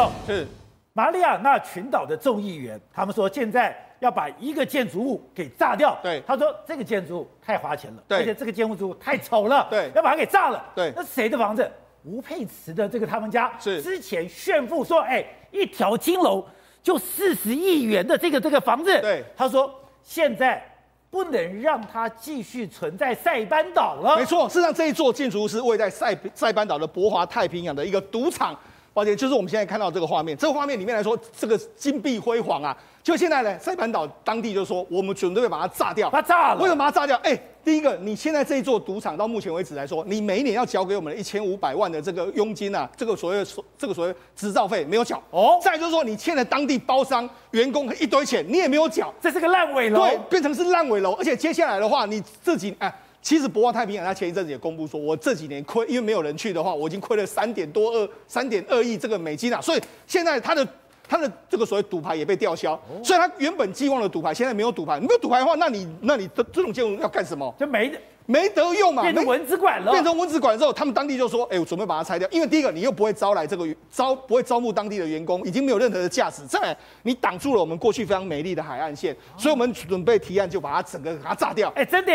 动。是马里亚纳群岛的众议员，他们说现在要把一个建筑物给炸掉。对，他说这个建筑物太花钱了，对，而且这个建筑物太丑了，对，要把它给炸了。对，那谁的房子？吴佩慈的这个他们家是之前炫富说，哎，一条金楼就四十亿元的这个这个房子。对，他说现在。不能让它继续存在塞班岛了。没错，事实上这一座建筑物是位在塞塞班岛的博华太平洋的一个赌场。抱歉，就是我们现在看到这个画面，这个画面里面来说，这个金碧辉煌啊。就现在呢，塞班岛当地就说，我们准备把它炸掉。它炸了？为什么把它炸掉？哎，第一个，你现在这一座赌场到目前为止来说，你每一年要缴给我们一千五百万的这个佣金啊，这个所谓的这个所谓执照费没有缴。哦。再就是说，你欠了当地包商员工一堆钱，你也没有缴。这是个烂尾楼。对，变成是烂尾楼。而且接下来的话，你自己哎。其实博望太平洋，他前一阵子也公布说，我这几年亏，因为没有人去的话，我已经亏了三点多二三点二亿这个美金啊。所以现在他的他的这个所谓赌牌也被吊销，所以他原本寄望的赌牌现在没有赌牌，没有赌牌的话，那你那你这这种建筑要干什么？就没没得用嘛，变成蚊子馆了。变成蚊子馆之后，他们当地就说，哎，我准备把它拆掉，因为第一个你又不会招来这个招不会招募当地的员工，已经没有任何的价值。再来，你挡住了我们过去非常美丽的海岸线，所以我们准备提案就把它整个把它炸掉。哎，真的。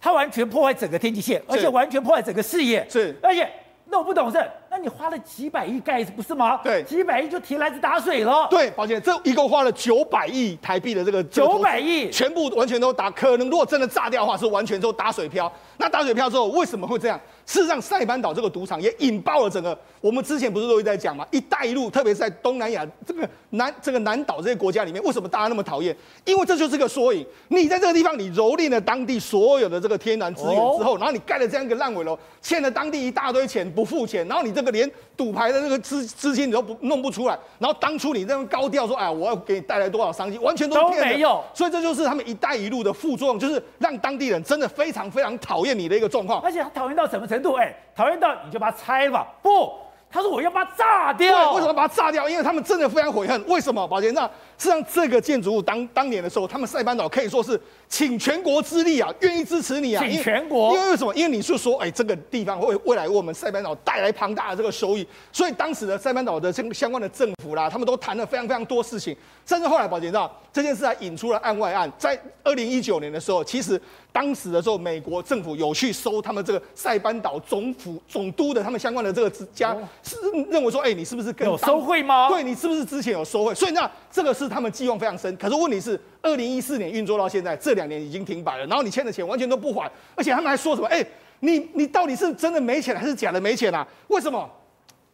它完全破坏整个天际线，而且完全破坏整个视野。是，而且那我不懂事，那你花了几百亿盖不是吗？对，几百亿就提篮子打水了。对，抱歉，这一共花了九百亿台币的这个九百亿，全部完全都打，可能如果真的炸掉的话，是完全都打水漂。那打水漂之后，为什么会这样？事实上，塞班岛这个赌场也引爆了整个。我们之前不是都一直在讲吗？一带一路，特别是在东南亚这个南这个南岛这些国家里面，为什么大家那么讨厌？因为这就是个缩影。你在这个地方，你蹂躏了当地所有的这个天然资源之后，然后你盖了这样一个烂尾楼，欠了当地一大堆钱不付钱，然后你这个连赌牌的这个资资金你都不弄不出来，然后当初你这样高调说，哎，我要给你带来多少商机，完全都没有。所以这就是他们一带一路的副作用，就是让当地人真的非常非常讨厌你的一个状况。而且他讨厌到什么程度？哎，讨厌。到你就把它拆了吧。不，他说我要把它炸掉。为什么把它炸掉？因为他们真的非常悔恨。为什么？宝杰，那实际上这个建筑物当当年的时候，他们塞班岛可以说是请全国之力啊，愿意支持你啊。请全国。因为为什么？因为你是说，哎，这个地方会未来为我们塞班岛带来庞大的这个收益，所以当时的塞班岛的相相关的政府啦，他们都谈了非常非常多事情。甚至后来，保杰知道这件事还引出了案外案。在二零一九年的时候，其实。当时的时候，美国政府有去收他们这个塞班岛总府总督的他们相关的这个家，是认为说，哎，你是不是跟有收贿吗？对，你是不是之前有收贿？所以那这个是他们寄望非常深。可是问题是，二零一四年运作到现在，这两年已经停摆了，然后你欠的钱完全都不还，而且他们还说什么？哎，你你到底是真的没钱还是假的没钱啊？为什么？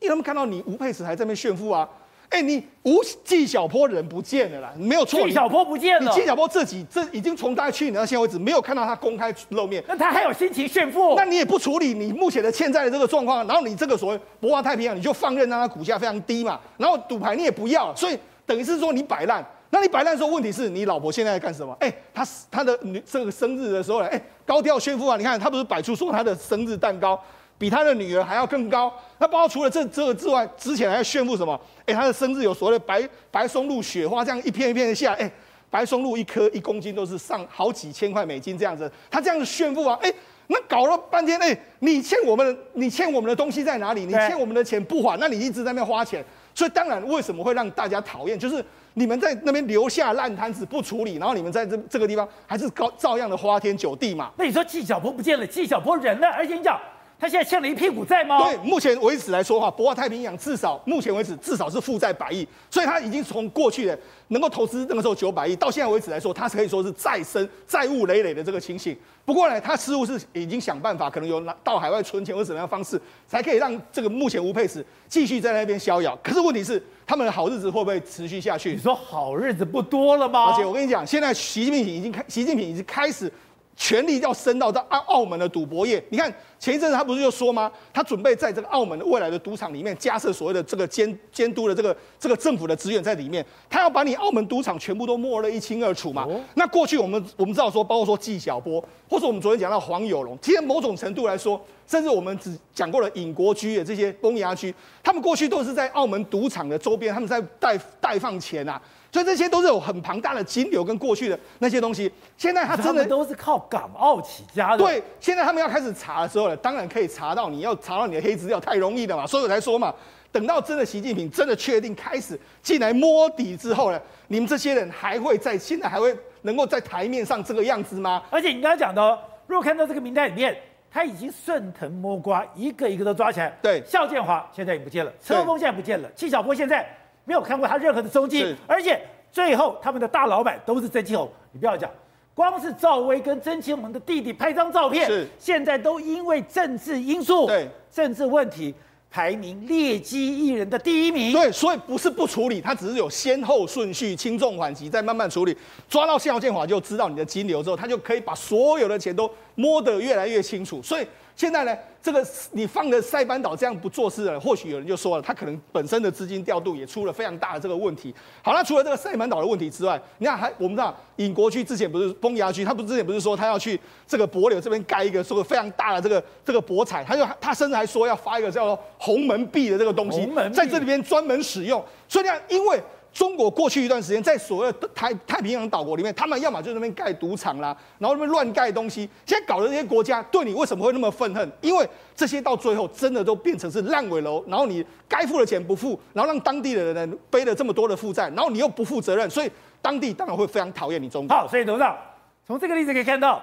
因为他们看到你吴佩慈还在那边炫富啊。哎，你吴纪晓波人不见了啦，没有错。纪晓波不见了。你纪晓波自己这已经从大概去年到现在为止，没有看到他公开露面。那他还有心情炫富？那你也不处理你目前的欠债的这个状况，然后你这个所谓博华太平洋，你就放任让它股价非常低嘛。然后赌牌你也不要，所以等于是说你摆烂。那你摆烂的时候，问题是你老婆现在在干什么？哎，她她的女这个生日的时候呢，哎，高调炫富啊！你看她不是摆出说她的生日蛋糕。比她的女儿还要更高。那包括除了这这个之外，之前还要炫富什么？哎，她的生日有所谓的白白松露雪花，这样一片一片的下，哎，白松露一颗一公斤都是上好几千块美金这样子。她这样子炫富啊，哎，那搞了半天，哎，你欠我们的，你欠我们的东西在哪里？你欠我们的钱不还，那你一直在那花钱。所以当然，为什么会让大家讨厌？就是你们在那边留下烂摊子不处理，然后你们在这这个地方还是高照样的花天酒地嘛。那你说纪晓波不见了，纪晓波人呢？而且你讲。他现在欠了一屁股债吗？对，目前为止来说的话，博华太平洋至少目前为止至少是负债百亿，所以他已经从过去的能够投资那个时候九百亿，到现在为止来说，他是可以说是再生债务累累的这个情形。不过呢，他似乎是已经想办法，可能有拿到海外存钱或怎么样的方式，才可以让这个目前吴佩慈继续在那边逍遥。可是问题是，他们的好日子会不会持续下去？你说好日子不多了吗？而且我跟你讲，现在习近平已经开，习近平已经开始。权力要伸到到澳澳门的赌博业，你看前一阵子他不是就说吗？他准备在这个澳门的未来的赌场里面加设所谓的这个监监督的这个这个政府的资源在里面，他要把你澳门赌场全部都摸得一清二楚嘛。哦、那过去我们我们知道说，包括说纪晓波，或者我们昨天讲到黄有龙，其实某种程度来说，甚至我们只讲过了尹国居的这些崩牙区，他们过去都是在澳门赌场的周边，他们在代代放钱啊。所以这些都是有很庞大的金流跟过去的那些东西。现在他真的都是靠港澳起家的。对，现在他们要开始查的时候呢，当然可以查到。你要查到你的黑资料太容易了嘛，所以我才说嘛，等到真的习近平真的确定开始进来摸底之后呢，你们这些人还会在现在还会能够在台面上这个样子吗？而且你刚才讲的哦，如果看到这个名单里面，他已经顺藤摸瓜，一个一个都抓起来。对，肖建华现在也不见了，车峰现在不见了，纪晓波现在没有看过他任何的踪迹，而且最后他们的大老板都是曾庆红，你不要讲。光是赵薇跟曾庆红的弟弟拍张照片，是现在都因为政治因素、对政治问题排名劣迹艺人的第一名。对，所以不是不处理，他只是有先后顺序，轻重缓急，再慢慢处理。抓到肖建华就知道你的金流之后，他就可以把所有的钱都摸得越来越清楚。所以。现在呢，这个你放的塞班岛这样不做事了，或许有人就说了，他可能本身的资金调度也出了非常大的这个问题。好，那除了这个塞班岛的问题之外，你看还我们知道尹国区之前不是崩牙区，他不是之前不是说他要去这个柏柳这边盖一个这个非常大的这个这个博彩，他就他甚至还说要发一个叫做鸿门币的这个东西，在这里边专门使用。所以呢，因为中国过去一段时间在所谓的太太平洋岛国里面，他们要么就在那边盖赌场啦，然后那边乱盖东西。现在搞的这些国家对你为什么会那么愤恨？因为这些到最后真的都变成是烂尾楼，然后你该付的钱不付，然后让当地的人背了这么多的负债，然后你又不负责任，所以当地当然会非常讨厌你中国。好，所以董事长从这个例子可以看到，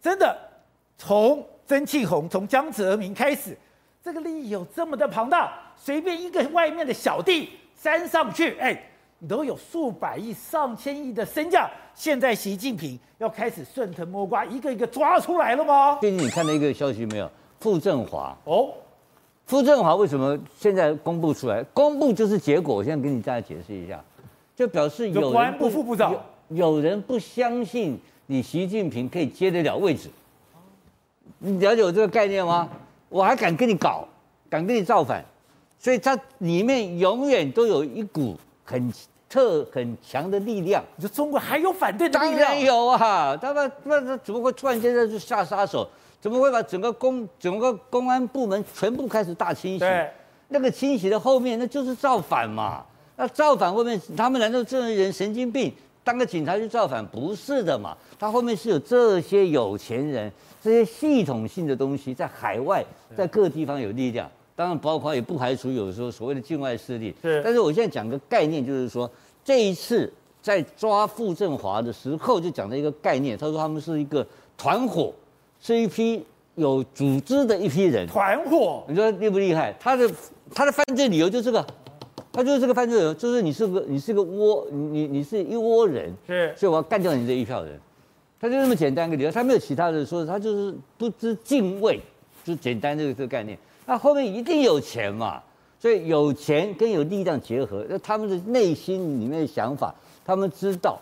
真的从曾庆红、从江泽民开始，这个利益有这么的庞大，随便一个外面的小弟山上去，哎。都有数百亿、上千亿的身价，现在习近平要开始顺藤摸瓜，一个一个抓出来了吗？最近你看到一个消息没有？傅政华哦，傅政华为什么现在公布出来？公布就是结果，我现在跟你大家解释一下，就表示有人不副部长有，有人不相信你习近平可以接得了位置。你了解我这个概念吗？我还敢跟你搞，敢跟你造反，所以它里面永远都有一股很。特很强的力量，你说中国还有反对的力量？当然有啊！他们那那怎么会突然间就下杀手？怎么会把整个公整个公安部门全部开始大清洗？对，那个清洗的后面那就是造反嘛！那造反后面他们难道这些人神经病？当个警察去造反不是的嘛？他后面是有这些有钱人，这些系统性的东西在海外，在各地方有力量。当然包括也不排除有时候所谓的境外势力。是，但是我现在讲个概念，就是说。这一次在抓傅政华的时候，就讲了一个概念。他说他们是一个团伙，是一批有组织的一批人。团伙，你说厉不厉害？他的他的犯罪理由就是这个，他就是这个犯罪理由，就是你是个你是个窝，你你是一窝人，是，所以我要干掉你这一票人。他就这么简单一个理由，他没有其他的说，他就是不知敬畏，就简单这个这个概念。那后面一定有钱嘛？所以有钱跟有力量结合，那他们的内心里面的想法，他们知道，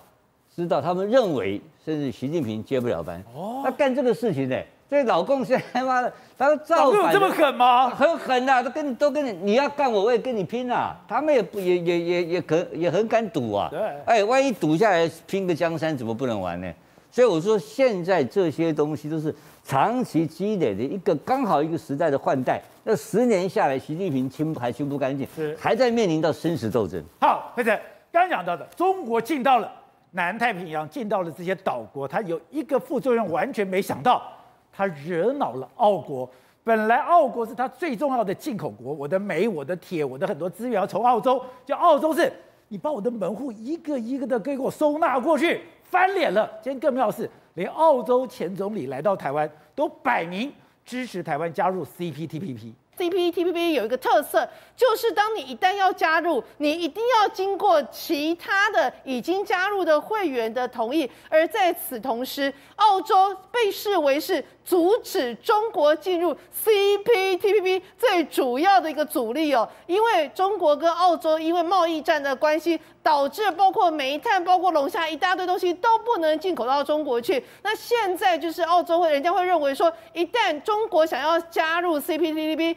知道，他们认为，甚至习近平接不了班。哦，他干这个事情呢？所以老共现在他妈的，他说造反这么狠吗？很狠呐，都跟你都跟你，你要干我，我也跟你拼啊！他们也不也也也也可也很敢赌啊。对，哎，万一赌下来拼个江山，怎么不能玩呢？所以我说，现在这些东西都是长期积累的一个刚好一个时代的换代。那十年下来，习近平清还清不干净，是还在面临到生死斗争。好，辉程刚讲到的，中国进到了南太平洋，进到了这些岛国，它有一个副作用，完全没想到，它惹恼了澳国。本来澳国是它最重要的进口国，我的煤、我的铁、我的很多资源要从澳洲，就澳洲是，你把我的门户一个一个的给我收纳过去。翻脸了！今天更妙的是，连澳洲前总理来到台湾，都摆明支持台湾加入 CPTPP。CPTPP 有一个特色，就是当你一旦要加入，你一定要经过其他的已经加入的会员的同意。而在此同时，澳洲被视为是阻止中国进入 CPTPP 最主要的一个阻力哦。因为中国跟澳洲因为贸易战的关系，导致包括煤炭、包括龙虾一大堆东西都不能进口到中国去。那现在就是澳洲会，人家会认为说，一旦中国想要加入 CPTPP。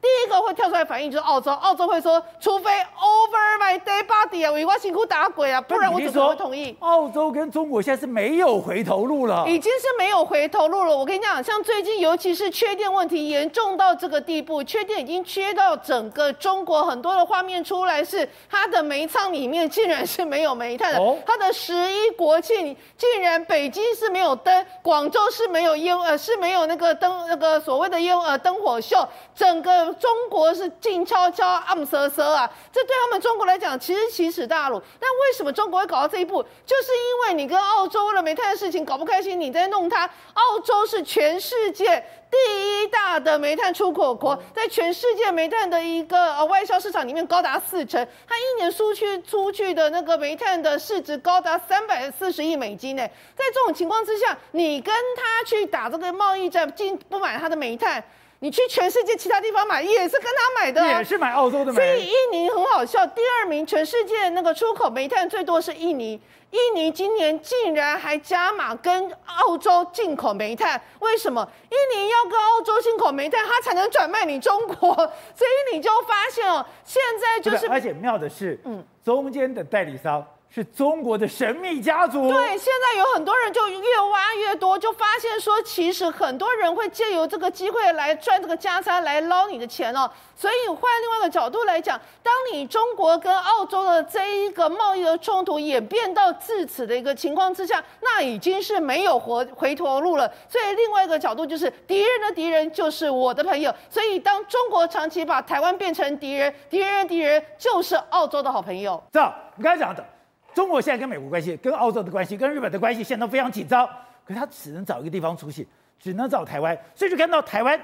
第一个会跳出来反应就是澳洲，澳洲会说，除非 over my dead body，啊，我我辛苦打鬼啊，不然我怎么会同意？澳洲跟中国现在是没有回头路了，已经是没有回头路了。我跟你讲，像最近尤其是缺电问题严重到这个地步，缺电已经缺到整个中国很多的画面出来是它的煤仓里面竟然是没有煤炭的，哦、它的十一国庆竟然北京是没有灯，广州是没有烟呃是没有那个灯那个所谓的烟呃灯火秀，整个中国是静悄悄暗瑟瑟啊，这对他们中国来讲其实奇耻大辱。但为什么中国会搞到这一步？就是因为你跟澳洲为了煤炭的事情搞不开心，你在弄它。澳洲是全世界第一大的煤炭出口国，在全世界煤炭的一个呃外销市场里面高达四成，它一年输去出去的那个煤炭的市值高达三百四十亿美金呢。在这种情况之下，你跟他去打这个贸易战，进不买他的煤炭。你去全世界其他地方买也是跟他买的，也是买澳洲的煤。所以印尼很好笑，第二名全世界那个出口煤炭最多是印尼，印尼今年竟然还加码跟澳洲进口煤炭，为什么？印尼要跟澳洲进口煤炭，它才能转卖你中国，所以你就发现哦，现在就是，而且妙的是，嗯，中间的代理商。是中国的神秘家族。对，现在有很多人就越挖越多，就发现说，其实很多人会借由这个机会来赚这个加餐，来捞你的钱哦。所以换另外一个角度来讲，当你中国跟澳洲的这一个贸易的冲突演变到至此的一个情况之下，那已经是没有回回头路了。所以另外一个角度就是，敌人的敌人就是我的朋友。所以当中国长期把台湾变成敌人，敌人的敌人就是澳洲的好朋友。这样，你刚才讲的。中国现在跟美国关系、跟澳洲的关系、跟日本的关系现在都非常紧张，可是他只能找一个地方出气，只能找台湾，所以就看到台湾。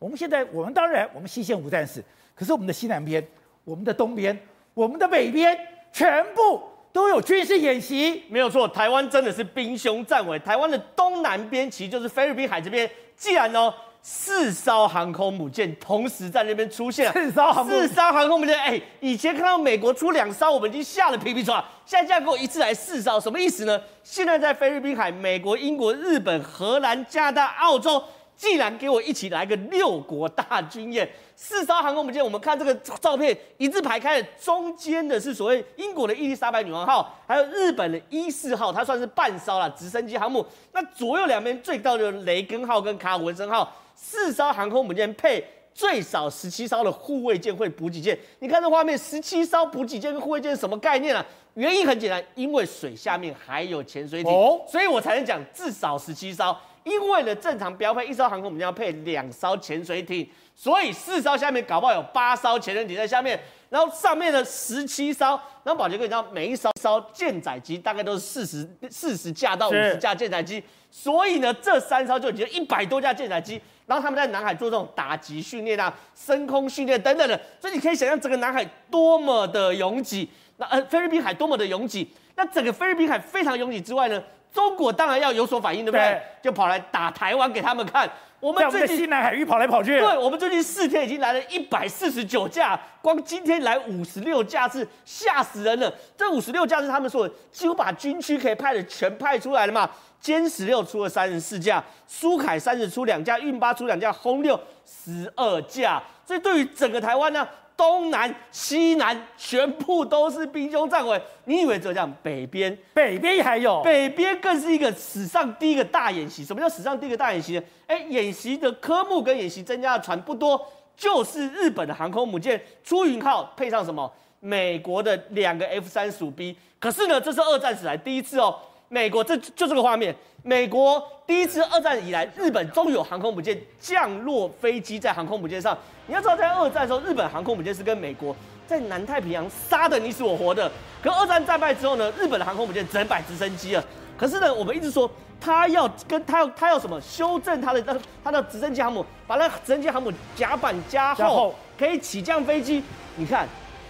我们现在，我们当然我们西线无战事，可是我们的西南边、我们的东边、我们的北边，全部都有军事演习。没有错，台湾真的是兵凶战危。台湾的东南边其实就是菲律宾海这边，既然呢。四艘航空母舰同时在那边出现，四艘航四艘航空母舰，哎、欸，以前看到美国出两艘，我们已经吓得皮皮剉，现在这样给我一次来四艘，什么意思呢？现在在菲律宾海，美国、英国、日本、荷兰、加拿大、澳洲，竟然给我一起来个六国大军演，四艘航空母舰，我们看这个照片，一字排开的，中间的是所谓英国的伊丽莎白女王号，还有日本的伊四号，它算是半艘了直升机航母，那左右两边最高的雷根号跟卡尔文森号。四艘航空母舰配最少十七艘的护卫舰会补给舰，你看这画面，十七艘补给舰跟护卫舰是什么概念啊？原因很简单，因为水下面还有潜水艇，哦、所以我才能讲至少十七艘。因为呢，正常标配一艘航空母舰要配两艘潜水艇，所以四艘下面搞不好有八艘潜水艇在下面，然后上面的十七艘，然后宝杰哥你知道，每一艘艘舰载机大概都是四十四十架到五十架舰载机，所以呢，这三艘就已经一百多架舰载机。然后他们在南海做这种打击训练啊、升空训练等等的，所以你可以想象整个南海多么的拥挤，那呃菲律宾海多么的拥挤。那整个菲律宾海非常拥挤之外呢，中国当然要有所反应，对不对？对就跑来打台湾给他们看。我们最近西南海域跑来跑去。对，我们最近四天已经来了一百四十九架，光今天来五十六架是，吓死人了。这五十六架是他们说几乎把军区可以派的全派出来了嘛。歼十六出了三十四架，苏凯三十出两架，运八出两架，轰六十二架。所以对于整个台湾呢，东南西南全部都是兵凶战危。你以为只有这样？北边，北边还有，北边更是一个史上第一个大演习。什么叫史上第一个大演习呢？哎，演习的科目跟演习增加的船不多，就是日本的航空母舰出云号配上什么？美国的两个 F 三十五 B。可是呢，这是二战史来第一次哦。美国这就这个画面，美国第一次二战以来，日本终于有航空母舰降落飞机在航空母舰上。你要知道，在二战的时候，日本航空母舰是跟美国在南太平洋杀的你死我活的。可二战战败之后呢，日本的航空母舰只能摆直升机了。可是呢，我们一直说他要跟他要他要什么修正他的他他的直升机航母，把那直升机航母甲板加厚，可以起降飞机。你看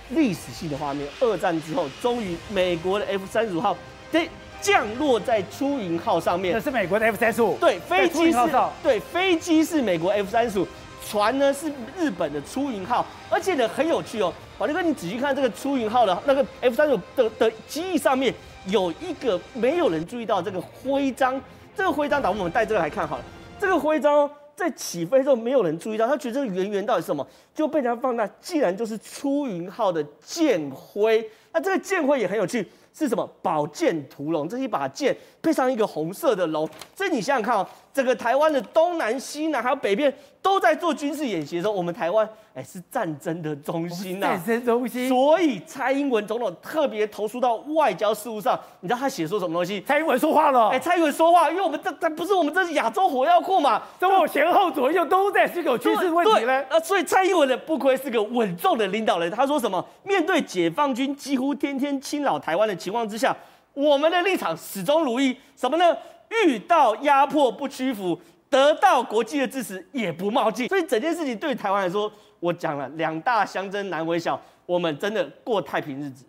历史性的画面，二战之后，终于美国的 F 三十五号这。降落在出云号上面，这是美国的 F 三十五。对，飞机是，对，飞机是美国 F 三十五，船呢是日本的出云号，而且呢很有趣哦，宝杰哥，你仔细看这个出云号的那个 F 三十五的的机翼上面有一个没有人注意到这个徽章，这个徽章，打我们带这个来看好了，这个徽章在起飞的时候没有人注意到，他觉得这个圆圆到底是什么，就被他放大，竟然就是出云号的舰徽。那这个舰徽也很有趣。是什么？宝剑屠龙，这是一把剑配上一个红色的龙，这你想想看哦，整个台湾的东南、西南还有北边都在做军事演习的时候，我们台湾哎是战争的中心呐、啊，战争中心。所以蔡英文总统特别投诉到外交事务上，你知道他写说什么东西？蔡英文说话了，哎，蔡英文说话，因为我们这这不是我们这是亚洲火药库嘛，中国前后左右都在思考军事问题呢。啊，所以蔡英文的不愧是个稳重的领导人，他说什么？面对解放军几乎天天侵扰台湾的情况之下，我们的立场始终如一，什么呢？遇到压迫不屈服，得到国际的支持也不冒进。所以整件事情对台湾来说，我讲了两大相争难为小，我们真的过太平日子。